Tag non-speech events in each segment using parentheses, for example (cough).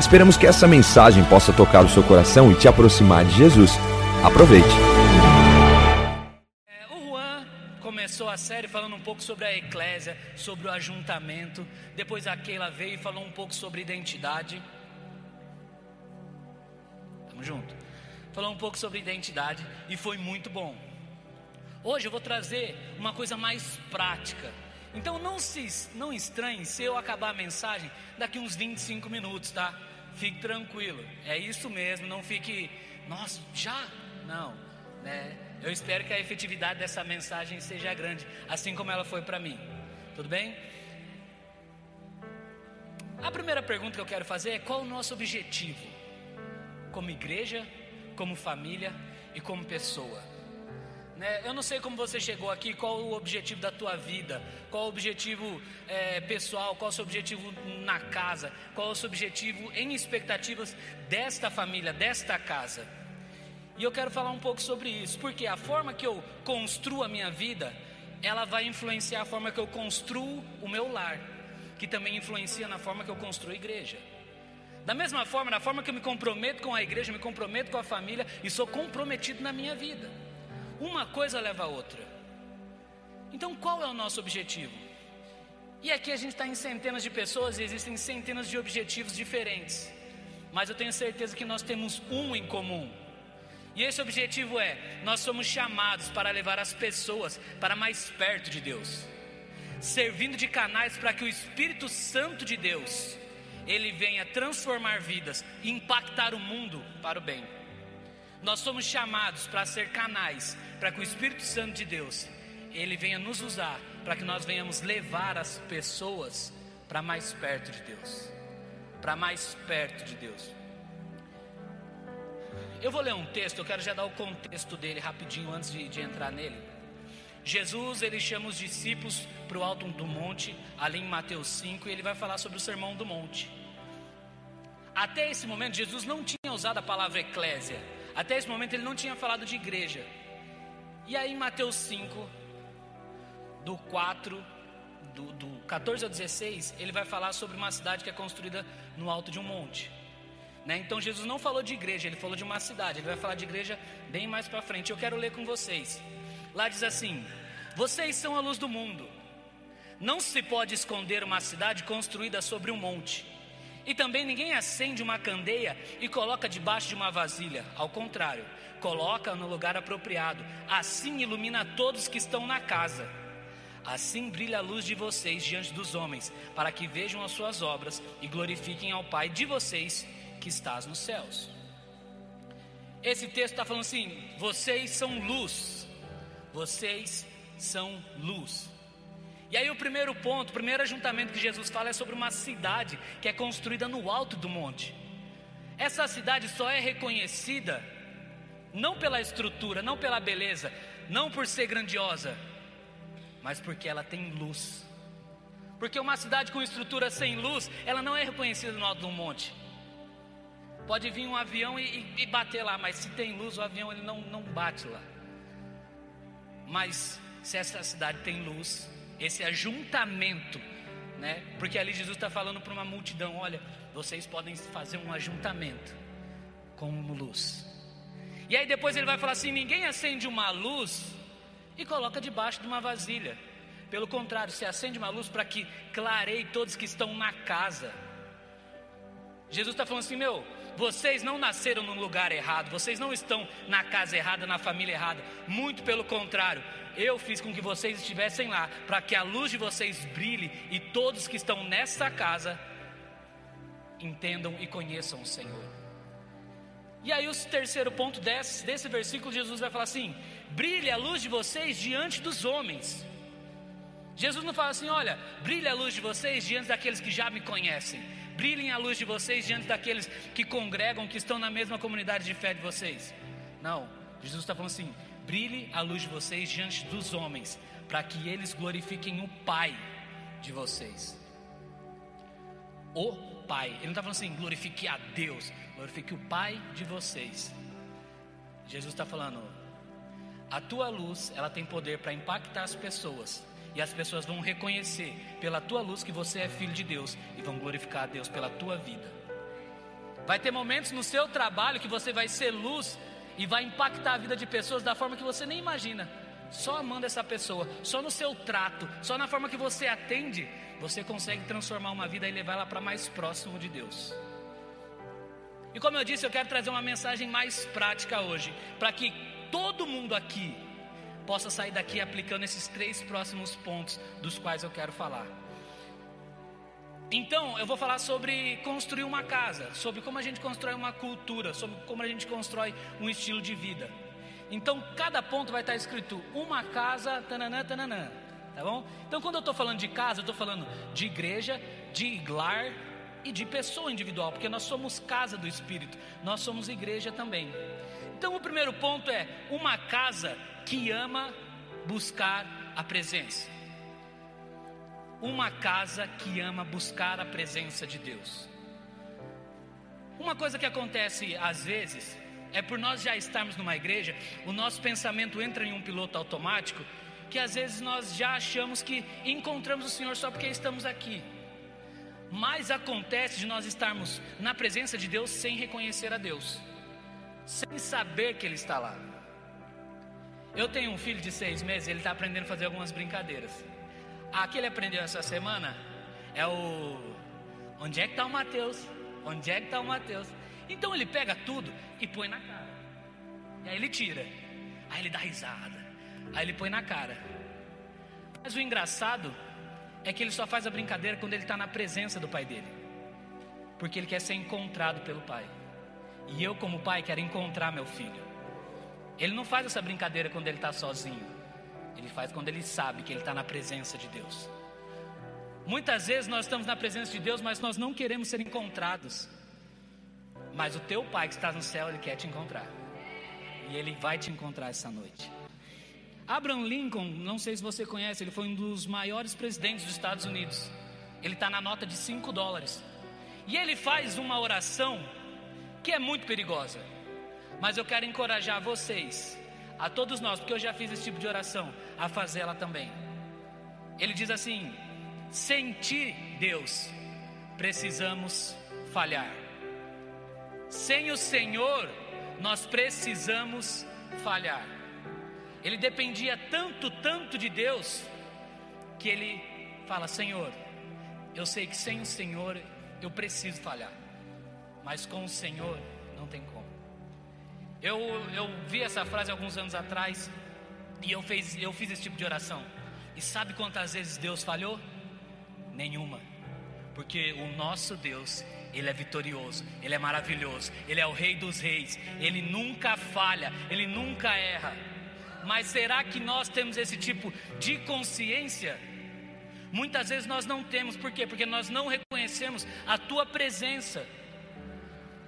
Esperamos que essa mensagem possa tocar o seu coração e te aproximar de Jesus. Aproveite. É, o Juan começou a série falando um pouco sobre a eclésia, sobre o ajuntamento. Depois a Keila veio e falou um pouco sobre identidade. Tamo junto. Falou um pouco sobre identidade e foi muito bom. Hoje eu vou trazer uma coisa mais prática. Então não se não estranhe se eu acabar a mensagem daqui uns 25 minutos, tá? Fique tranquilo. É isso mesmo, não fique, nossa, já? Não, né? Eu espero que a efetividade dessa mensagem seja grande, assim como ela foi para mim. Tudo bem? A primeira pergunta que eu quero fazer é qual o nosso objetivo como igreja, como família e como pessoa. Né? Eu não sei como você chegou aqui, qual o objetivo da tua vida, qual o objetivo é, pessoal, qual o seu objetivo na casa, qual o seu objetivo em expectativas desta família, desta casa. E eu quero falar um pouco sobre isso, porque a forma que eu construo a minha vida, ela vai influenciar a forma que eu construo o meu lar, que também influencia na forma que eu construo a igreja. Da mesma forma, na forma que eu me comprometo com a igreja, me comprometo com a família e sou comprometido na minha vida. Uma coisa leva a outra. Então, qual é o nosso objetivo? E aqui a gente está em centenas de pessoas e existem centenas de objetivos diferentes. Mas eu tenho certeza que nós temos um em comum. E esse objetivo é: nós somos chamados para levar as pessoas para mais perto de Deus, servindo de canais para que o Espírito Santo de Deus ele venha transformar vidas impactar o mundo para o bem. Nós somos chamados para ser canais, para que o Espírito Santo de Deus, ele venha nos usar, para que nós venhamos levar as pessoas para mais perto de Deus. Para mais perto de Deus. Eu vou ler um texto, eu quero já dar o contexto dele rapidinho antes de, de entrar nele. Jesus, ele chama os discípulos para o alto do monte, ali em Mateus 5, e ele vai falar sobre o sermão do monte. Até esse momento, Jesus não tinha usado a palavra eclésia. Até esse momento ele não tinha falado de igreja. E aí em Mateus 5, do 4, do, do 14 ao 16, ele vai falar sobre uma cidade que é construída no alto de um monte. Né? Então Jesus não falou de igreja, ele falou de uma cidade. Ele vai falar de igreja bem mais para frente. Eu quero ler com vocês. Lá diz assim: Vocês são a luz do mundo. Não se pode esconder uma cidade construída sobre um monte. E também ninguém acende uma candeia e coloca debaixo de uma vasilha. Ao contrário, coloca no lugar apropriado. Assim ilumina todos que estão na casa. Assim brilha a luz de vocês diante dos homens, para que vejam as suas obras e glorifiquem ao Pai de vocês que estás nos céus. Esse texto está falando assim: vocês são luz, vocês são luz. E aí o primeiro ponto, o primeiro ajuntamento que Jesus fala é sobre uma cidade que é construída no alto do monte. Essa cidade só é reconhecida não pela estrutura, não pela beleza, não por ser grandiosa, mas porque ela tem luz. Porque uma cidade com estrutura sem luz, ela não é reconhecida no alto do monte. Pode vir um avião e, e, bater lá, mas se tem luz, o avião ele não, não bate lá. Mas se essa cidade tem luz, esse ajuntamento, né? Porque ali Jesus está falando para uma multidão: olha, vocês podem fazer um ajuntamento com luz. E aí depois ele vai falar assim: ninguém acende uma luz e coloca debaixo de uma vasilha. Pelo contrário, se acende uma luz para que clareie todos que estão na casa. Jesus está falando assim, meu, vocês não nasceram num lugar errado, vocês não estão na casa errada, na família errada. Muito pelo contrário, eu fiz com que vocês estivessem lá, para que a luz de vocês brilhe e todos que estão nessa casa entendam e conheçam o Senhor. E aí, o terceiro ponto desse, desse versículo, Jesus vai falar assim: brilhe a luz de vocês diante dos homens. Jesus não fala assim: olha, brilhe a luz de vocês diante daqueles que já me conhecem, brilhem a luz de vocês diante daqueles que congregam, que estão na mesma comunidade de fé de vocês. Não, Jesus está falando assim: brilhe a luz de vocês diante dos homens, para que eles glorifiquem o Pai de vocês. O Pai, ele não está falando assim, glorifique a Deus, glorifique o Pai de vocês. Jesus está falando, a tua luz, ela tem poder para impactar as pessoas. E as pessoas vão reconhecer pela tua luz que você é filho de Deus e vão glorificar a Deus pela tua vida. Vai ter momentos no seu trabalho que você vai ser luz e vai impactar a vida de pessoas da forma que você nem imagina. Só amando essa pessoa, só no seu trato, só na forma que você atende, você consegue transformar uma vida e levar ela para mais próximo de Deus. E como eu disse, eu quero trazer uma mensagem mais prática hoje, para que todo mundo aqui possa sair daqui aplicando esses três próximos pontos dos quais eu quero falar. Então, eu vou falar sobre construir uma casa, sobre como a gente constrói uma cultura, sobre como a gente constrói um estilo de vida. Então, cada ponto vai estar escrito uma casa, tananã, tananã, tá bom? Então, quando eu estou falando de casa, eu estou falando de igreja, de lar e de pessoa individual, porque nós somos casa do Espírito, nós somos igreja também. Então, o primeiro ponto é uma casa que ama buscar a presença. Uma casa que ama buscar a presença de Deus. Uma coisa que acontece às vezes é por nós já estarmos numa igreja, o nosso pensamento entra em um piloto automático, que às vezes nós já achamos que encontramos o Senhor só porque estamos aqui. Mas acontece de nós estarmos na presença de Deus sem reconhecer a Deus sem saber que Ele está lá. Eu tenho um filho de seis meses, ele está aprendendo a fazer algumas brincadeiras. A que ele aprendeu essa semana é o. Onde é que está o Mateus? Onde é que está o Mateus? Então ele pega tudo e põe na cara. E aí ele tira. Aí ele dá risada. Aí ele põe na cara. Mas o engraçado é que ele só faz a brincadeira quando ele está na presença do pai dele. Porque ele quer ser encontrado pelo pai. E eu, como pai, quero encontrar meu filho. Ele não faz essa brincadeira quando ele está sozinho. Ele faz quando ele sabe que ele está na presença de Deus. Muitas vezes nós estamos na presença de Deus, mas nós não queremos ser encontrados. Mas o teu pai que está no céu, ele quer te encontrar. E ele vai te encontrar essa noite. Abraham Lincoln, não sei se você conhece, ele foi um dos maiores presidentes dos Estados Unidos. Ele está na nota de 5 dólares. E ele faz uma oração que é muito perigosa. Mas eu quero encorajar vocês, a todos nós, porque eu já fiz esse tipo de oração, a fazê-la também. Ele diz assim: sem ti, Deus, precisamos falhar. Sem o Senhor, nós precisamos falhar. Ele dependia tanto, tanto de Deus, que ele fala: Senhor, eu sei que sem o Senhor eu preciso falhar mas com o Senhor não tem como. Eu, eu vi essa frase alguns anos atrás e eu, fez, eu fiz esse tipo de oração. E sabe quantas vezes Deus falhou? Nenhuma. Porque o nosso Deus, Ele é vitorioso, Ele é maravilhoso, Ele é o Rei dos Reis, Ele nunca falha, Ele nunca erra. Mas será que nós temos esse tipo de consciência? Muitas vezes nós não temos, por quê? Porque nós não reconhecemos a Tua presença.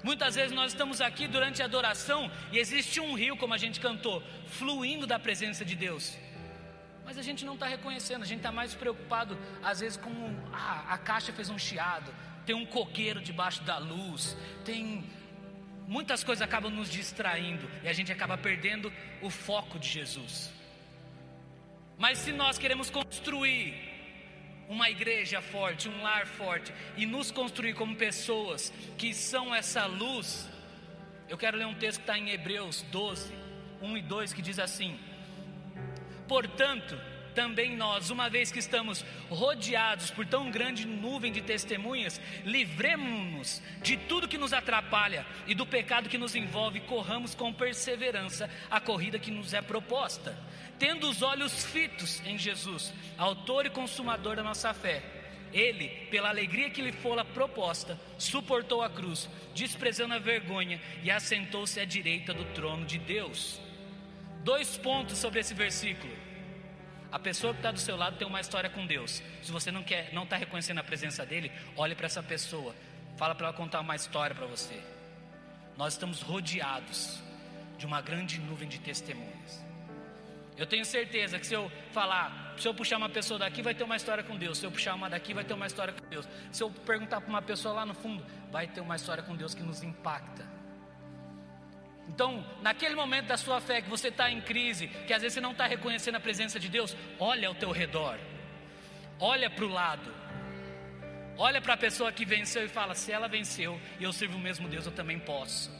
Muitas vezes nós estamos aqui durante a adoração e existe um rio, como a gente cantou, fluindo da presença de Deus. Mas a gente não está reconhecendo, a gente está mais preocupado, às vezes, com ah, a caixa fez um chiado, tem um coqueiro debaixo da luz, tem. Muitas coisas acabam nos distraindo e a gente acaba perdendo o foco de Jesus. Mas se nós queremos construir uma igreja forte, um lar forte e nos construir como pessoas que são essa luz. Eu quero ler um texto que está em Hebreus 12, 1 e 2 que diz assim: Portanto, também nós, uma vez que estamos rodeados por tão grande nuvem de testemunhas, livremos-nos de tudo que nos atrapalha e do pecado que nos envolve, corramos com perseverança a corrida que nos é proposta tendo os olhos fitos em Jesus, autor e consumador da nossa fé. Ele, pela alegria que lhe fora proposta, suportou a cruz, desprezando a vergonha e assentou-se à direita do trono de Deus. Dois pontos sobre esse versículo. A pessoa que está do seu lado tem uma história com Deus. Se você não quer, não está reconhecendo a presença dele, olhe para essa pessoa. Fala para ela contar uma história para você. Nós estamos rodeados de uma grande nuvem de testemunhas. Eu tenho certeza que se eu falar, se eu puxar uma pessoa daqui, vai ter uma história com Deus. Se eu puxar uma daqui, vai ter uma história com Deus. Se eu perguntar para uma pessoa lá no fundo, vai ter uma história com Deus que nos impacta. Então, naquele momento da sua fé que você está em crise, que às vezes você não está reconhecendo a presença de Deus, olha ao teu redor, olha para o lado, olha para a pessoa que venceu e fala: se ela venceu e eu sirvo o mesmo Deus, eu também posso,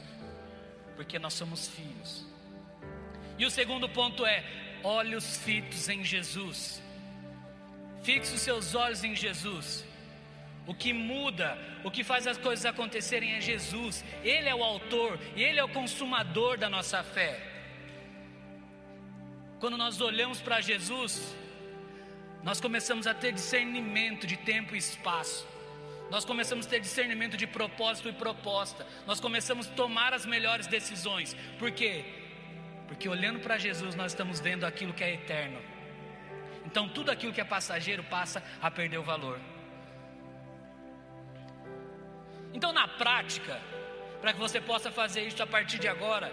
porque nós somos filhos. E o segundo ponto é: olhos fitos em Jesus, fixe os seus olhos em Jesus. O que muda, o que faz as coisas acontecerem é Jesus. Ele é o autor ele é o consumador da nossa fé. Quando nós olhamos para Jesus, nós começamos a ter discernimento de tempo e espaço. Nós começamos a ter discernimento de propósito e proposta. Nós começamos a tomar as melhores decisões. Por quê? Porque olhando para Jesus, nós estamos vendo aquilo que é eterno. Então, tudo aquilo que é passageiro passa a perder o valor. Então, na prática, para que você possa fazer isso a partir de agora,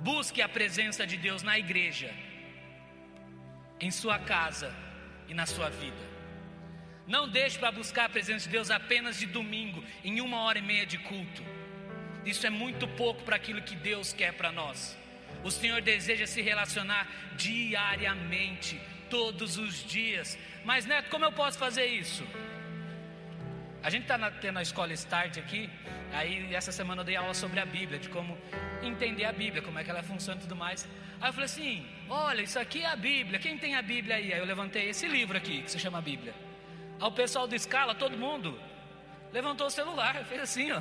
busque a presença de Deus na igreja, em sua casa e na sua vida. Não deixe para buscar a presença de Deus apenas de domingo, em uma hora e meia de culto. Isso é muito pouco para aquilo que Deus quer para nós. O Senhor deseja se relacionar diariamente, todos os dias. Mas, Neto, como eu posso fazer isso? A gente está tendo a escola Start aqui, aí essa semana eu dei aula sobre a Bíblia, de como entender a Bíblia, como é que ela funciona e tudo mais. Aí eu falei assim: olha, isso aqui é a Bíblia, quem tem a Bíblia aí? Aí eu levantei esse livro aqui, que se chama Bíblia. Aí o pessoal do Escala, todo mundo, levantou o celular, fez assim, ó.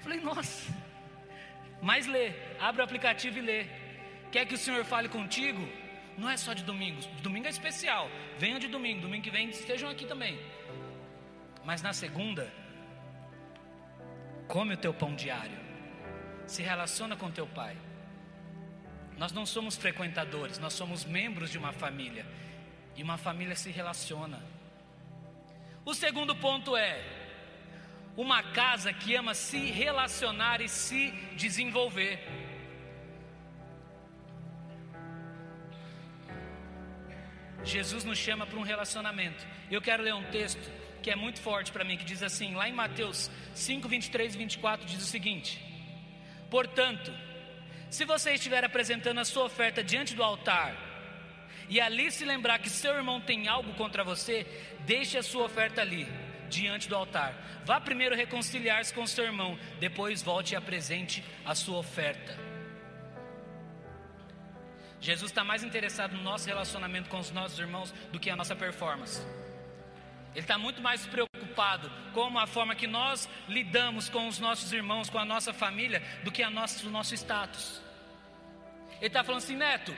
Falei, nossa. Mas lê, abre o aplicativo e lê. Quer que o Senhor fale contigo? Não é só de domingo, domingo é especial. Venham de domingo, domingo que vem estejam aqui também. Mas na segunda, come o teu pão diário. Se relaciona com teu pai. Nós não somos frequentadores, nós somos membros de uma família. E uma família se relaciona. O segundo ponto é uma casa que ama se relacionar e se desenvolver. Jesus nos chama para um relacionamento. Eu quero ler um texto que é muito forte para mim, que diz assim, lá em Mateus 5, 23 e 24, diz o seguinte: Portanto, se você estiver apresentando a sua oferta diante do altar, e ali se lembrar que seu irmão tem algo contra você, deixe a sua oferta ali, diante do altar. Vá primeiro reconciliar-se com seu irmão, depois volte e apresente a sua oferta. Jesus está mais interessado no nosso relacionamento com os nossos irmãos do que a nossa performance. Ele está muito mais preocupado com a forma que nós lidamos com os nossos irmãos, com a nossa família, do que a nosso, o nosso status. Ele está falando assim, Neto,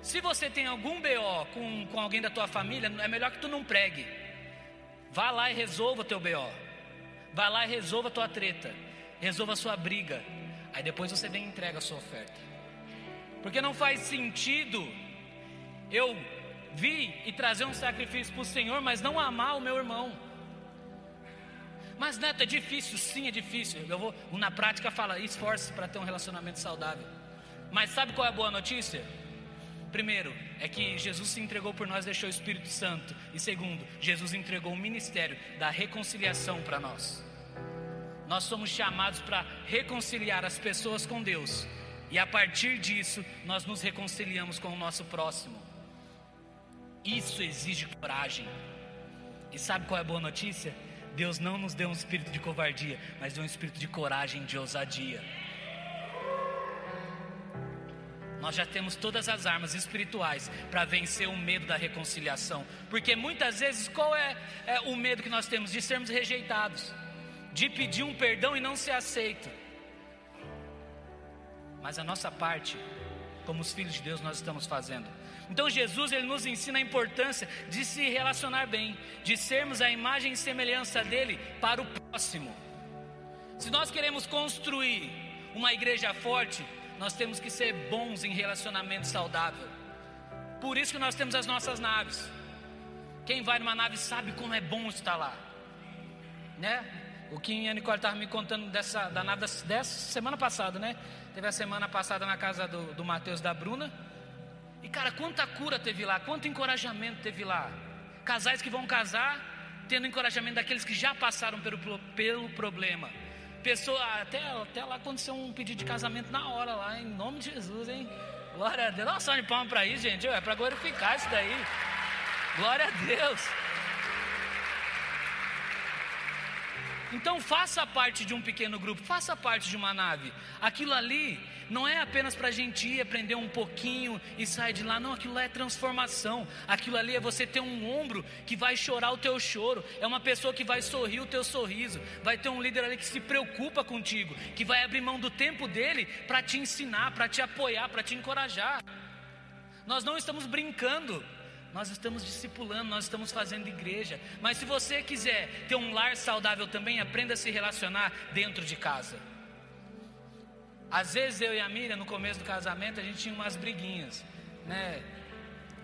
se você tem algum BO com, com alguém da tua família, é melhor que tu não pregue. Vá lá e resolva o teu BO. Vá lá e resolva a tua treta. Resolva a sua briga. Aí depois você vem e entrega a sua oferta. Porque não faz sentido eu vir e trazer um sacrifício para o Senhor, mas não amar o meu irmão. Mas Neto, é difícil, sim, é difícil. Eu vou, na prática fala, esforce para ter um relacionamento saudável. Mas sabe qual é a boa notícia? Primeiro, é que Jesus se entregou por nós, deixou o Espírito Santo. E segundo, Jesus entregou o ministério da reconciliação para nós. Nós somos chamados para reconciliar as pessoas com Deus. E a partir disso, nós nos reconciliamos com o nosso próximo. Isso exige coragem. E sabe qual é a boa notícia? Deus não nos deu um espírito de covardia, mas deu um espírito de coragem, de ousadia. Nós já temos todas as armas espirituais para vencer o medo da reconciliação. Porque muitas vezes, qual é, é, o medo que nós temos? De sermos rejeitados, de pedir um perdão e não ser aceito. Mas a nossa parte, como os filhos de Deus, nós estamos fazendo. Então Jesus ele nos ensina a importância de se relacionar bem, de sermos a imagem e semelhança dele para o próximo. Se nós queremos construir uma igreja forte, nós temos que ser bons em relacionamento saudável. Por isso que nós temos as nossas naves. Quem vai numa nave sabe como é bom estar lá, né? O Kim e a Nicole estavam me contando dessa, da nave dessa semana passada, né? Teve a semana passada na casa do, do Matheus da Bruna. E cara, quanta cura teve lá, quanto encorajamento teve lá. Casais que vão casar, tendo encorajamento daqueles que já passaram pelo, pelo problema. Pessoa, até, até lá aconteceu um pedido de casamento na hora lá, em nome de Jesus, hein? Glória a Deus. Dá uma salva de palmas para isso, gente. É para glorificar isso daí. Glória a Deus. Então faça parte de um pequeno grupo, faça parte de uma nave. Aquilo ali não é apenas para a gente ir aprender um pouquinho e sair de lá, não, aquilo lá é transformação. Aquilo ali é você ter um ombro que vai chorar o teu choro, é uma pessoa que vai sorrir o teu sorriso, vai ter um líder ali que se preocupa contigo, que vai abrir mão do tempo dele para te ensinar, para te apoiar, para te encorajar. Nós não estamos brincando. Nós estamos discipulando, nós estamos fazendo igreja. Mas se você quiser ter um lar saudável também, aprenda a se relacionar dentro de casa. Às vezes eu e a Miriam, no começo do casamento, a gente tinha umas briguinhas, né?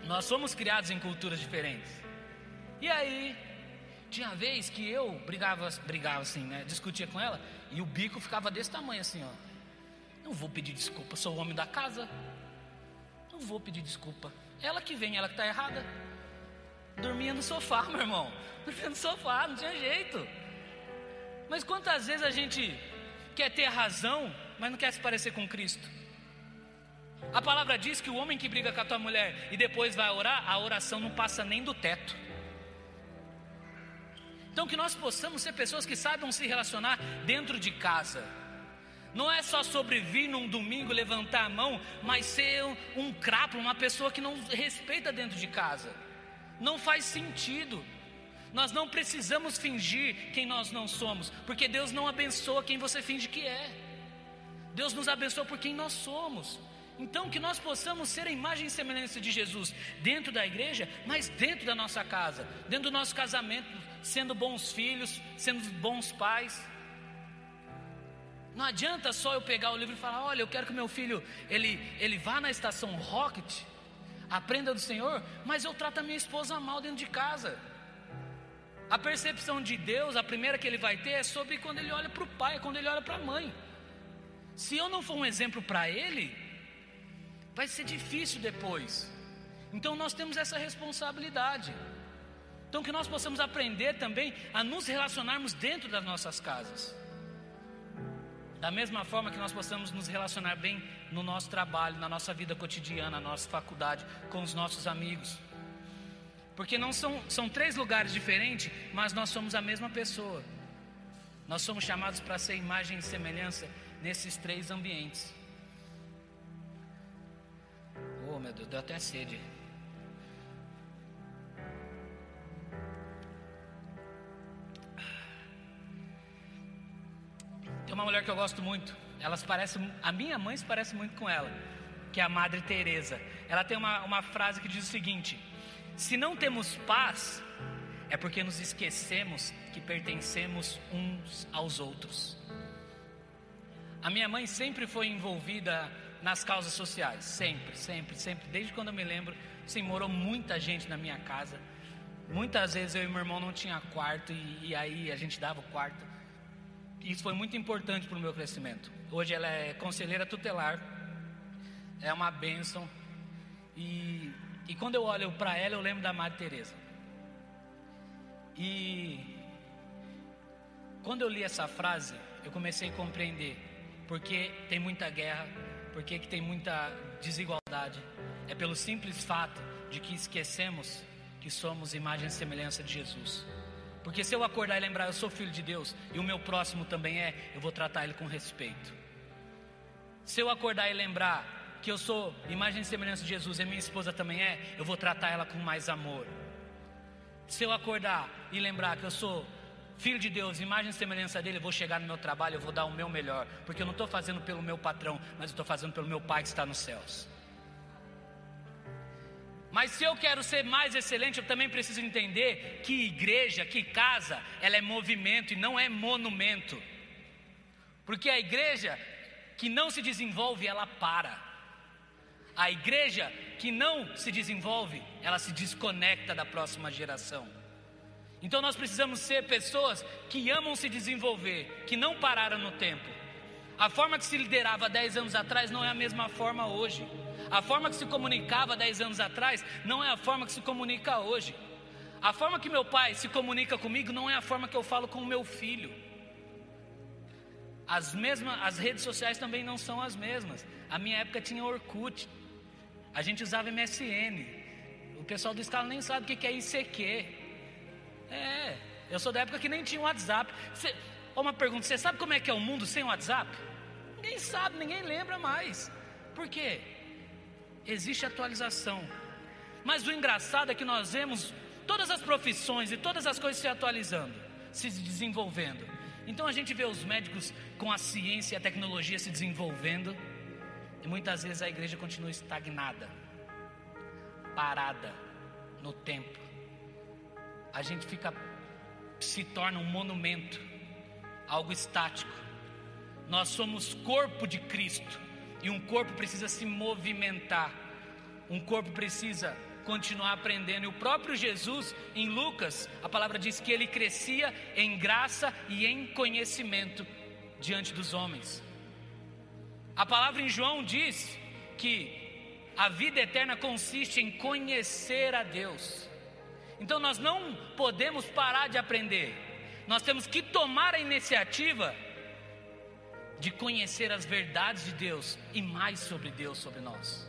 Nós somos criados em culturas diferentes. E aí, tinha vez que eu brigava, brigava assim, né? Discutia com ela e o bico ficava desse tamanho assim, ó. Não vou pedir desculpa, sou o homem da casa. Não vou pedir desculpa. Ela que vem, ela que está errada. Dormia no sofá, (laughs) meu irmão. Dormia no sofá, não tinha jeito. Mas quantas vezes a gente quer ter razão, mas não quer se parecer com Cristo? A palavra diz que o homem que briga com a tua mulher e depois vai orar, a oração não passa nem do teto. Então que nós possamos ser pessoas que saibam se relacionar dentro de casa. Não é só sobre vir num domingo levantar a mão, mas ser um, crápula, uma pessoa que não respeita dentro de casa. Não faz sentido. Nós não precisamos fingir quem nós não somos, porque Deus não abençoa quem você finge que é. Deus nos abençoa por quem nós somos. Então, que nós possamos ser a imagem e semelhança de Jesus dentro da igreja, mas dentro da nossa casa, dentro do nosso casamento, sendo bons filhos, sendo bons pais. Não adianta só eu pegar o livro e falar: olha, eu quero que meu filho ele, ele vá na estação Rocket, aprenda do Senhor, mas eu trato a minha esposa mal dentro de casa. A percepção de Deus, a primeira que ele vai ter é sobre quando ele olha para o pai, quando ele olha para a mãe. Se eu não for um exemplo para ele, vai ser difícil depois. Então nós temos essa responsabilidade. Então que nós possamos aprender também a nos relacionarmos dentro das nossas casas. Da mesma forma que nós possamos nos relacionar bem no nosso trabalho, na nossa vida cotidiana, na nossa faculdade, com os nossos amigos. Porque não são, são três lugares diferentes, mas nós somos a mesma pessoa. Nós somos chamados para ser imagem e semelhança nesses três ambientes. Oh meu Deus, deu até sede. Que eu gosto muito. Elas parecem, a minha mãe se parece muito com ela, que é a Madre Teresa. Ela tem uma, uma frase que diz o seguinte: se não temos paz, é porque nos esquecemos que pertencemos uns aos outros. A minha mãe sempre foi envolvida nas causas sociais, sempre, sempre, sempre. Desde quando eu me lembro, sim, morou muita gente na minha casa. Muitas vezes eu e meu irmão não tinha quarto e, e aí a gente dava o quarto isso foi muito importante para o meu crescimento. Hoje ela é conselheira tutelar, é uma bênção. E, e quando eu olho para ela, eu lembro da Madre Teresa. E quando eu li essa frase, eu comecei a compreender porque tem muita guerra, porque que tem muita desigualdade. É pelo simples fato de que esquecemos que somos imagem e semelhança de Jesus. Porque se eu acordar e lembrar, eu sou filho de Deus e o meu próximo também é, eu vou tratar ele com respeito. Se eu acordar e lembrar que eu sou imagem e semelhança de Jesus e minha esposa também é, eu vou tratar ela com mais amor. Se eu acordar e lembrar que eu sou filho de Deus, imagem e semelhança dele, eu vou chegar no meu trabalho, eu vou dar o meu melhor, porque eu não estou fazendo pelo meu patrão, mas eu estou fazendo pelo meu Pai que está nos céus. Mas se eu quero ser mais excelente, eu também preciso entender que igreja, que casa, ela é movimento e não é monumento. Porque a igreja que não se desenvolve, ela para. A igreja que não se desenvolve, ela se desconecta da próxima geração. Então nós precisamos ser pessoas que amam se desenvolver, que não pararam no tempo. A forma que se liderava 10 anos atrás não é a mesma forma hoje. A forma que se comunicava 10 anos atrás não é a forma que se comunica hoje. A forma que meu pai se comunica comigo não é a forma que eu falo com o meu filho. As mesmas, as redes sociais também não são as mesmas. A minha época tinha Orkut. A gente usava MSN. O pessoal do escala nem sabe o que é ICQ. É, eu sou da época que nem tinha WhatsApp. Uma pergunta: você sabe como é que é o mundo sem WhatsApp? Ninguém sabe, ninguém lembra mais. Por quê? Existe atualização. Mas o engraçado é que nós vemos todas as profissões e todas as coisas se atualizando, se desenvolvendo. Então a gente vê os médicos com a ciência e a tecnologia se desenvolvendo, e muitas vezes a igreja continua estagnada, parada no tempo. A gente fica se torna um monumento, algo estático. Nós somos corpo de Cristo, e um corpo precisa se movimentar. Um corpo precisa continuar aprendendo. E o próprio Jesus, em Lucas, a palavra diz que ele crescia em graça e em conhecimento diante dos homens. A palavra em João diz que a vida eterna consiste em conhecer a Deus. Então nós não podemos parar de aprender. Nós temos que tomar a iniciativa de conhecer as verdades de Deus e mais sobre Deus sobre nós.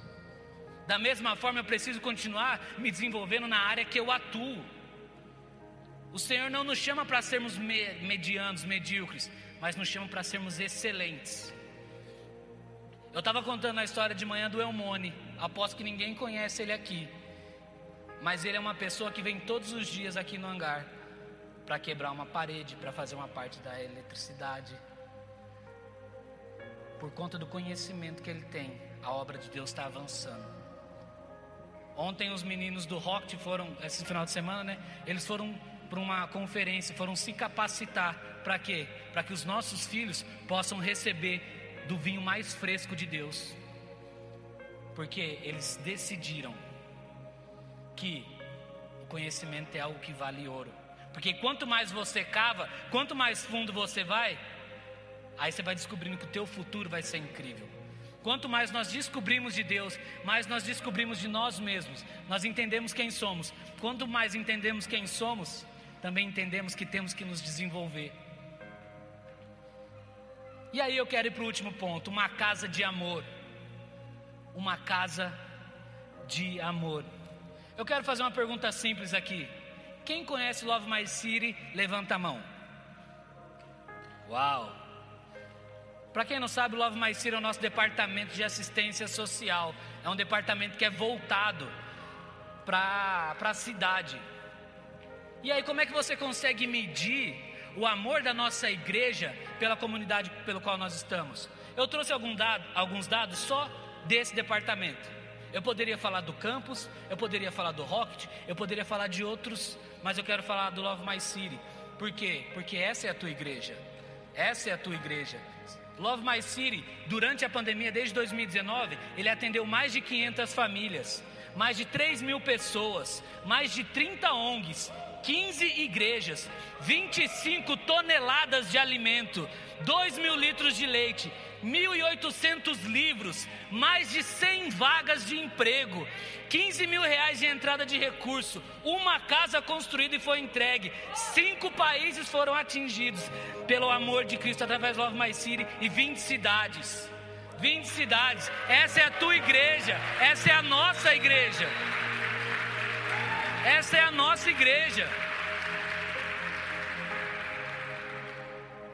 Da mesma forma, eu preciso continuar me desenvolvendo na área que eu atuo. O Senhor não nos chama para sermos medianos, medíocres, mas nos chama para sermos excelentes. Eu estava contando a história de manhã do Elmone, aposto que ninguém conhece ele aqui, mas ele é uma pessoa que vem todos os dias aqui no hangar para quebrar uma parede, para fazer uma parte da eletricidade. Por conta do conhecimento que ele tem, a obra de Deus está avançando. Ontem os meninos do Rocket foram, esse final de semana, né? Eles foram para uma conferência, foram se capacitar para quê? Para que os nossos filhos possam receber do vinho mais fresco de Deus. Porque eles decidiram que o conhecimento é algo que vale ouro. Porque quanto mais você cava, quanto mais fundo você vai, aí você vai descobrindo que o teu futuro vai ser incrível. Quanto mais nós descobrimos de Deus, mais nós descobrimos de nós mesmos. Nós entendemos quem somos. Quanto mais entendemos quem somos, também entendemos que temos que nos desenvolver. E aí eu quero ir para o último ponto: uma casa de amor. Uma casa de amor. Eu quero fazer uma pergunta simples aqui. Quem conhece Love My City, levanta a mão. Uau! Para quem não sabe, o Love My City é o nosso departamento de assistência social. É um departamento que é voltado para a cidade. E aí, como é que você consegue medir o amor da nossa igreja pela comunidade pelo qual nós estamos? Eu trouxe dado, alguns dados só desse departamento. Eu poderia falar do campus, eu poderia falar do Rocket, eu poderia falar de outros, mas eu quero falar do Love My City. Por quê? Porque essa é a tua igreja. Essa é a tua igreja. Love My City, durante a pandemia, desde 2019, ele atendeu mais de 500 famílias, mais de 3 mil pessoas, mais de 30 ONGs, 15 igrejas, 25 toneladas de alimento, 2 mil litros de leite, 1.800 livros, mais de 100 vagas de emprego, 15 mil reais de entrada de recurso, uma casa construída e foi entregue, cinco países foram atingidos pelo amor de Cristo através do Love My City e 20 cidades. 20 cidades, essa é a tua igreja, essa é a nossa igreja. Essa é a nossa igreja.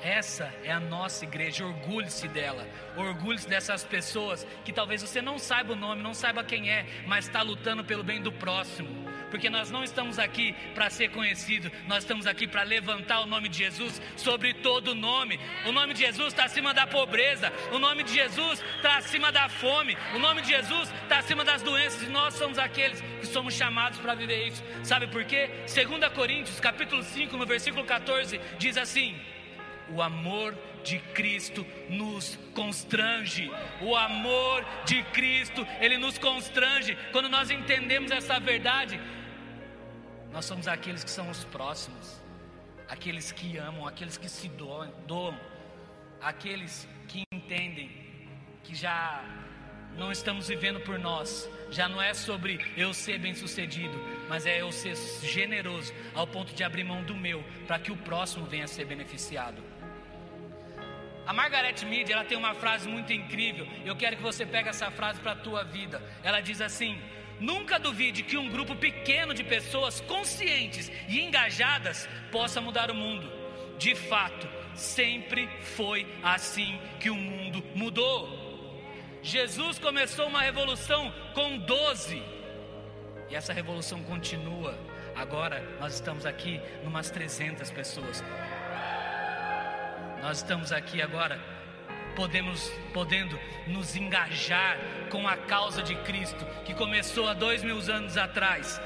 Essa é a nossa igreja, orgulhe-se dela, orgulhe-se dessas pessoas que talvez você não saiba o nome, não saiba quem é, mas está lutando pelo bem do próximo, porque nós não estamos aqui para ser conhecido, nós estamos aqui para levantar o nome de Jesus sobre todo nome. O nome de Jesus está acima da pobreza, o nome de Jesus está acima da fome, o nome de Jesus está acima das doenças, e nós somos aqueles que somos chamados para viver isso. Sabe por quê? 2 Coríntios, capítulo 5, no versículo 14, diz assim: o amor de Cristo nos constrange. O amor de Cristo, ele nos constrange. Quando nós entendemos essa verdade, nós somos aqueles que são os próximos, aqueles que amam, aqueles que se doam, doam aqueles que entendem que já não estamos vivendo por nós, já não é sobre eu ser bem-sucedido, mas é eu ser generoso ao ponto de abrir mão do meu para que o próximo venha a ser beneficiado. A Margaret Mead, ela tem uma frase muito incrível. Eu quero que você pegue essa frase para a tua vida. Ela diz assim: Nunca duvide que um grupo pequeno de pessoas conscientes e engajadas possa mudar o mundo. De fato, sempre foi assim que o mundo mudou. Jesus começou uma revolução com 12. E essa revolução continua. Agora nós estamos aqui numas 300 pessoas. Nós estamos aqui agora podemos podendo nos engajar com a causa de Cristo que começou há dois mil anos atrás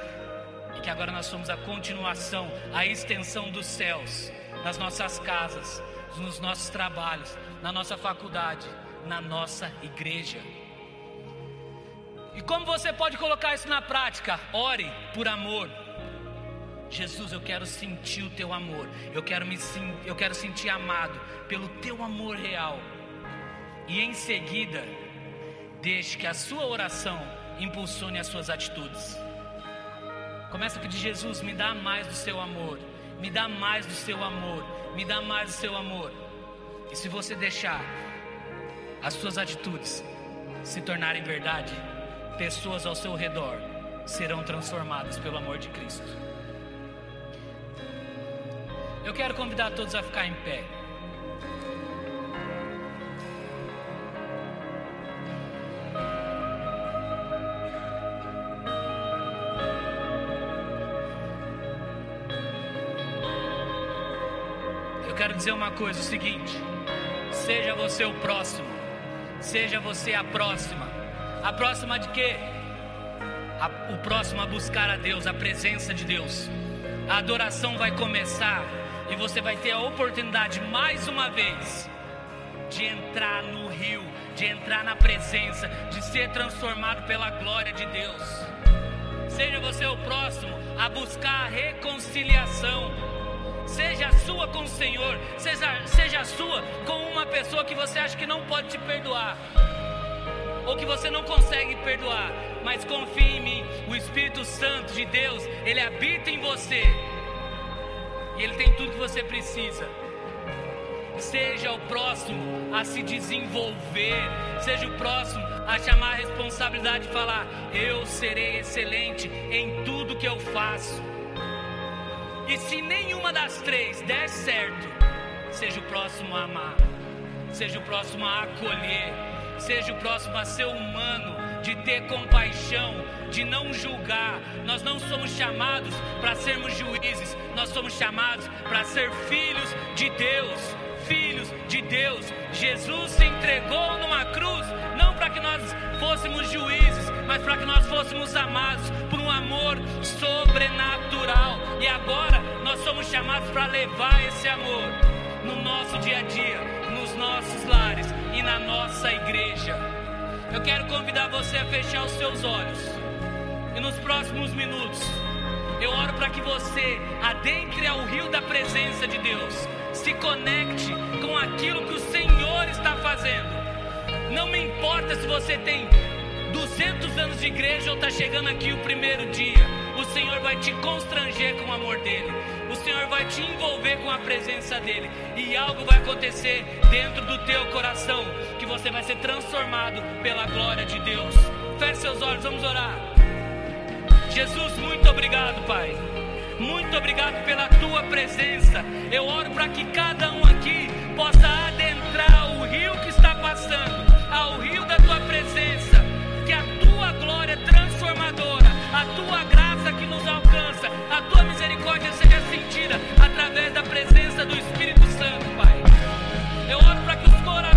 e que agora nós somos a continuação, a extensão dos céus nas nossas casas, nos nossos trabalhos, na nossa faculdade, na nossa igreja. E como você pode colocar isso na prática? Ore por amor. Jesus, eu quero sentir o teu amor. Eu quero me eu quero sentir amado pelo teu amor real. E em seguida, deixe que a sua oração impulsione as suas atitudes. Começa a pedir Jesus, me dá mais do seu amor. Me dá mais do seu amor. Me dá mais do seu amor. E se você deixar as suas atitudes se tornarem verdade, pessoas ao seu redor serão transformadas pelo amor de Cristo. Eu quero convidar todos a ficar em pé. Eu quero dizer uma coisa: o seguinte, seja você o próximo Seja você a próxima. A próxima de quê? A, o próximo a buscar a Deus, a presença de Deus. A adoração vai começar e você vai ter a oportunidade mais uma vez de entrar no rio, de entrar na presença, de ser transformado pela glória de Deus. Seja você o próximo a buscar a reconciliação. Seja a sua com o Senhor, seja, seja a sua com uma pessoa que você acha que não pode te perdoar, ou que você não consegue perdoar, mas confie em mim, o Espírito Santo de Deus, ele habita em você, e ele tem tudo que você precisa. Seja o próximo a se desenvolver, seja o próximo a chamar a responsabilidade e falar: Eu serei excelente em tudo que eu faço. E se nenhuma das três der certo, seja o próximo a amar, seja o próximo a acolher, seja o próximo a ser humano, de ter compaixão, de não julgar. Nós não somos chamados para sermos juízes, nós somos chamados para ser filhos de Deus. Filhos de Deus, Jesus se entregou numa cruz, não para que nós fôssemos juízes, mas para que nós fôssemos amados por um amor sobrenatural. E agora nós somos chamados para levar esse amor no nosso dia a dia, nos nossos lares e na nossa igreja. Eu quero convidar você a fechar os seus olhos. E nos próximos minutos, eu oro para que você adentre ao rio da presença de Deus, se conecte com aquilo que o Senhor está fazendo. Não me importa se você tem 200 anos de igreja ou está chegando aqui o primeiro dia, o Senhor vai te constranger com o amor dele, o Senhor vai te envolver com a presença dele, e algo vai acontecer dentro do teu coração, que você vai ser transformado pela glória de Deus. Feche seus olhos, vamos orar. Jesus, muito obrigado, Pai. Muito obrigado pela tua presença. Eu oro para que cada um aqui possa adentrar o rio que está passando, ao rio da tua presença. Que a tua glória transformadora, a tua graça que nos alcança, a tua misericórdia seja sentida através da presença do Espírito Santo, Pai. Eu oro para que os corações